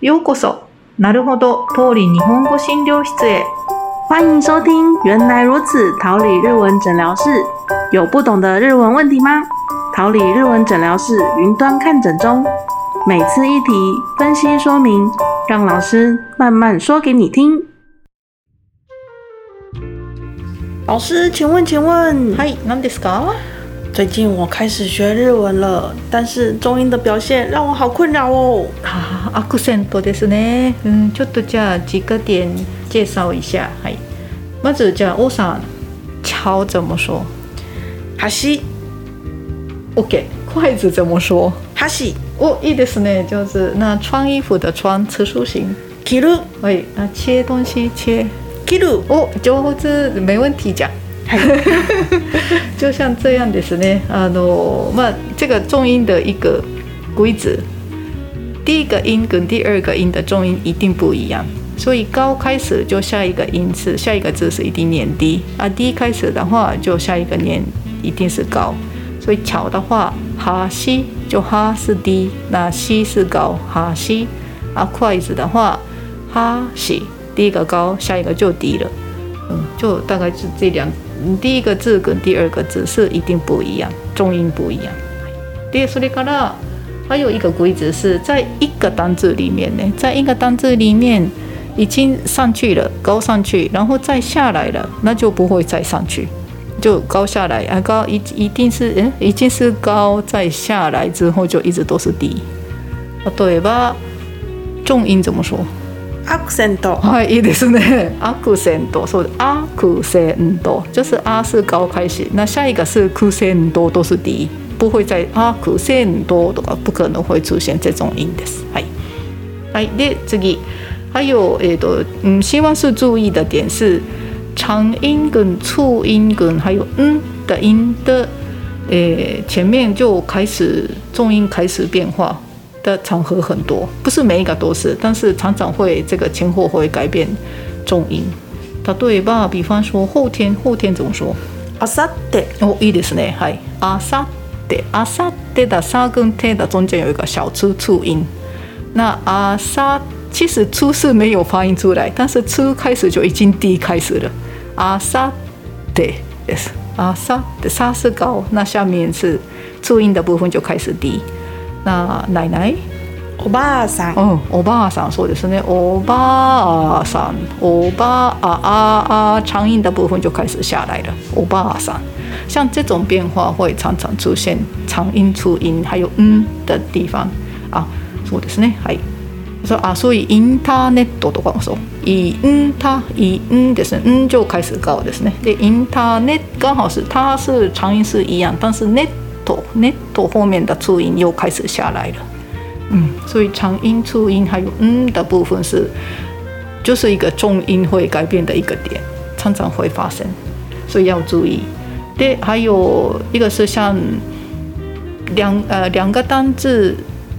ようこそ。なるほど、通り日本語診療室へ。欢迎收听《原来如此》桃李日文诊疗室。有不懂的日文问题吗？桃李日文诊疗室云端看诊中，每次一题分析说明，让老师慢慢说给你听。老师，请问，请问，はい、何ですか？ 最近我开始学日文了，但是中英的表现让我好困扰哦。あーアクセントですね。うん、ちょっとじゃあ几个点介绍一下。はい。まずじゃあ欧さん、桥怎么说哈西？OK，筷子怎么说？哈西哦，いいですね。就是那穿衣服的穿，词书形。切るはい、那切东西切。切る哦，上手，没问题讲。 就像这样ですね。あのまあ这个重音的一个规则，第一个音跟第二个音的重音一定不一样。所以高开始就下一个音是下一个字是一定念低啊，低开始的话就下一个念一定是高。所以巧的话，哈西就哈是低，那西是高，哈西啊筷子的话，哈西第一个高，下一个就低了。 嗯，就大概是这两，嗯第一个字跟第二个字是一定不一样，重音不一样。でそれから还有一个规则是在一个单字里面呢，在一个单字里面已经上去了，高上去，然后再下来了，那就不会再上去，就高下来啊，高一一定是嗯，已经是高，再下来之后就一直都是低。例えば重音怎么说？ アクセント。はい、いいですね。アクセント，そう，アクセント。就是啊是高开始，那下一个是クセント都是低，不会在アクセントとか不可能会出现这种音です。はい。はい、で次，还有えっ、ーと，嗯，希望是注意的点是长音跟促音跟还有嗯的音的，诶，前面就开始重音开始变化。的场合很多，不是每一个都是，但是常常会这个前后会改变重音。例えば，比方说后天，后天怎么说？あさって哦，いいですね。はい。あさって、あさって的さ跟て的中间有一个小粗促音。那あさ其实粗是没有发音出来，但是粗开始就已经低开始了。あさってです。あさ的さ是高，那下面是促音的部分就开始低。 那奶奶，おばあさん。嗯，おばあさんそうですね，おばあさん，おばあ啊啊长音的部分就开始下来了，おばあさん。像这种变化会常常出现长音、粗音，还有嗯的地方啊，そうですね，はい。说啊，所以インターネットとかもそう。インタインですね，嗯就开始高ですね。で、インターネッ刚好是它是长音是一样，但是ネットネット后面的促音又开始下来了。嗯，所以长音、促音还有嗯的部分是，就是一个重音会改变的一个点，常常会发生，所以要注意。对，还有一个是像两呃两个单字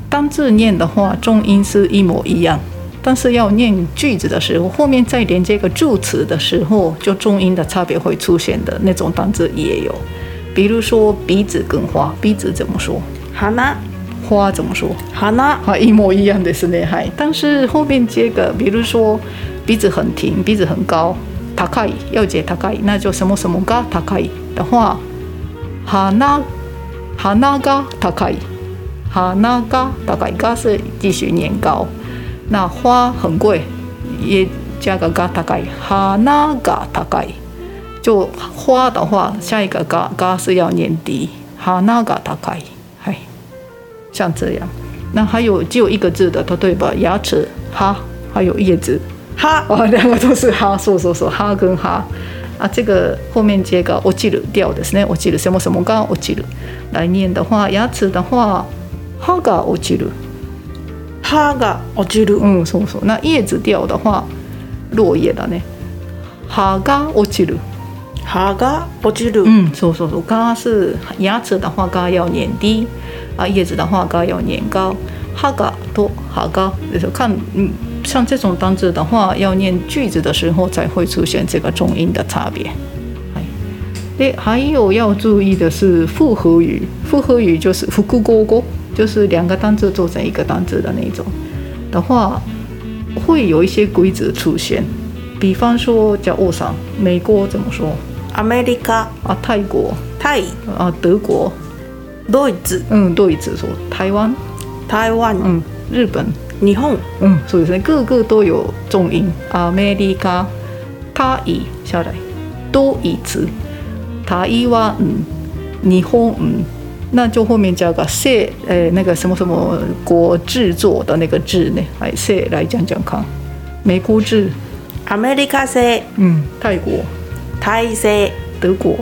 单字念的话，重音是一模一样，但是要念句子的时候，后面再连接个助词的时候，就重音的差别会出现的那种单字也有。 比如说鼻子跟花，鼻子怎么说？鼻花怎么说？鼻啊，一模一样的是内海，但是后面接个，比如说鼻子很挺，鼻子很高，高い要接高い，那就什么什么が高い的话，鼻鼻が高い，鼻が高いが是继续念高，那花很贵，也加个が高い，鼻が高い。 就花的话，下一个嘎嘎是要念低，哈那嘎大开，嗨，像这样。那还有只有一个字的，它对吧？牙齿哈，还有叶子哈，哦，两个都是哈，说说说哈跟哈啊，这个后面接个我记了掉的是呢，我记了什么什么刚我记了来念的话，牙齿的话哈嘎我记了，哈が落ちる嗯，说说那叶子掉的话，落叶了呢，哈嘎落ちる。 歯が落ちる。嗯，そうそうそう。嘎是牙齿的话，嘎要念低啊；叶子的话，嘎要念高。哈嘎と哈嘎，就是看嗯，像这种单字的话，要念句子的时候才会出现这个重音的差别。诶，还有要注意的是复合语，复合语就是复古gogo，就是两个单字做成一个单字的那种。 的话，会有一些规则出现。比方说叫欧桑，美国怎么说？ アメリカ、啊，泰国タイ、啊，德国，ドイツ、嗯，ドイツ。说台湾，台湾、嗯，日本，日本、嗯，所以说各个都有重音。アメリカ、タイ。下来，ドイツ、台湾、日本，嗯，那就后面加个せ，呃，那个什么什么国制作的那个制呢？哎，せ来讲讲看，美国制，アメリカ製、嗯，泰国、タイ製、德国，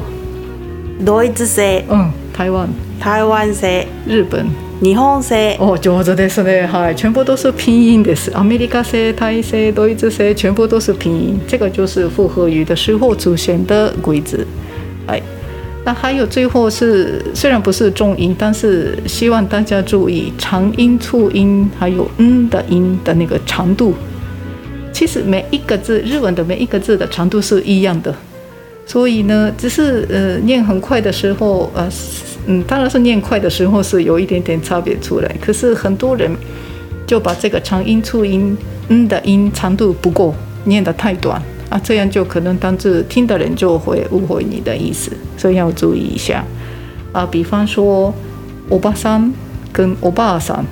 ドイツ製、嗯，台湾、台湾製、日本。日本製、哦，上手ですね。はい，全部都是拼音です。アメリカ製、台製、ドイツ製，全部都是拼音。这个就是复合语的时候出现的规则。哎，那还有最后是，虽然不是重音，但是希望大家注意长音、促音，还有嗯的音的那个长度。其实每一个字，日文的每一个字的长度是一样的。 所以呢，只是呃念很快的时候，呃嗯，当然是念快的时候是有一点点差别出来。可是很多人就把这个长音、促音嗯的音长度不够，念得太短啊，这样就可能导致听的人就会误会你的意思，所以要注意一下啊。比方说，欧巴桑跟欧巴桑，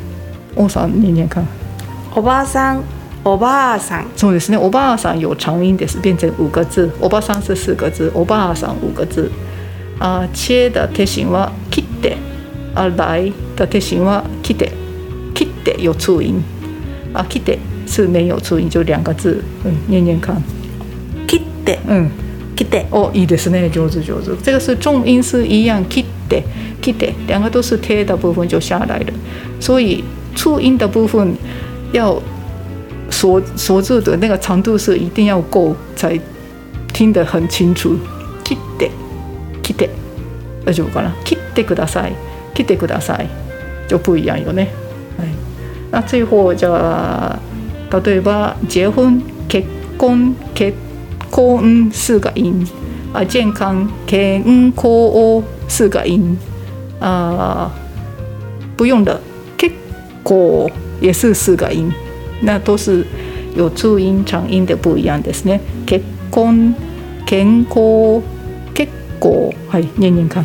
欧桑念念看。おばあさん、 おばあさん、そうですね，欧巴桑有长音的是变成五个字，欧巴桑是四个字，欧巴桑五个字。啊，切的贴形は切って，啊来的贴形は切って，切って有促音，啊切って是没有促音，就两个字，嗯，念念看，切って、嗯，切って、哦，いいですね，上手上手，这个是重音是一样，切って。切って，两个都是贴的部分就下来了，所以促音的部分要锁锁住的那个长度是一定要够，才听得很清楚，切って。来て大丈夫かな切ってください切ってください就不一样よね、はい、那最後じゃあ例えば結婚結婚結婚四个音啊健康健康四个音啊不用的結構也是四个音 那都是有注音长音的不一样ですね。結婚健康結構はい念念看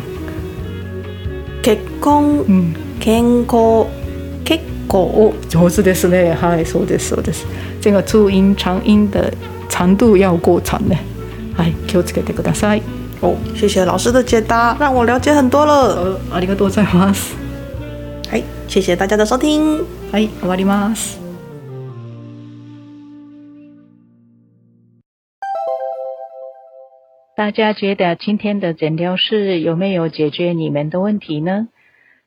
結婚、うん。健康、結構、お上手ですね。はいそうですそうです。这个注音长音的长度要够长呢はい気をつけてください。哦，谢谢老师的解答，让我了解很多了。呃ありがとうございます。哎，谢谢大家的收听。はい終わります大家觉得今天的诊疗室有没有解决你们的问题呢？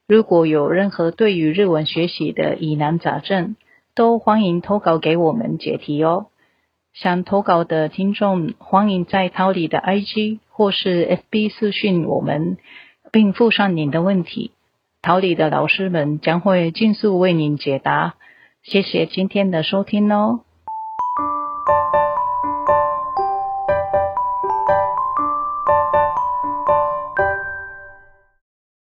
如果有任何对于日文学习的疑难杂症，都欢迎投稿给我们解题哦。想投稿的听众，欢迎在桃李的 IG 或是 FB 私讯我们，并附上您的问题。桃李的老师们将会尽速为您解答。谢谢今天的收听哦。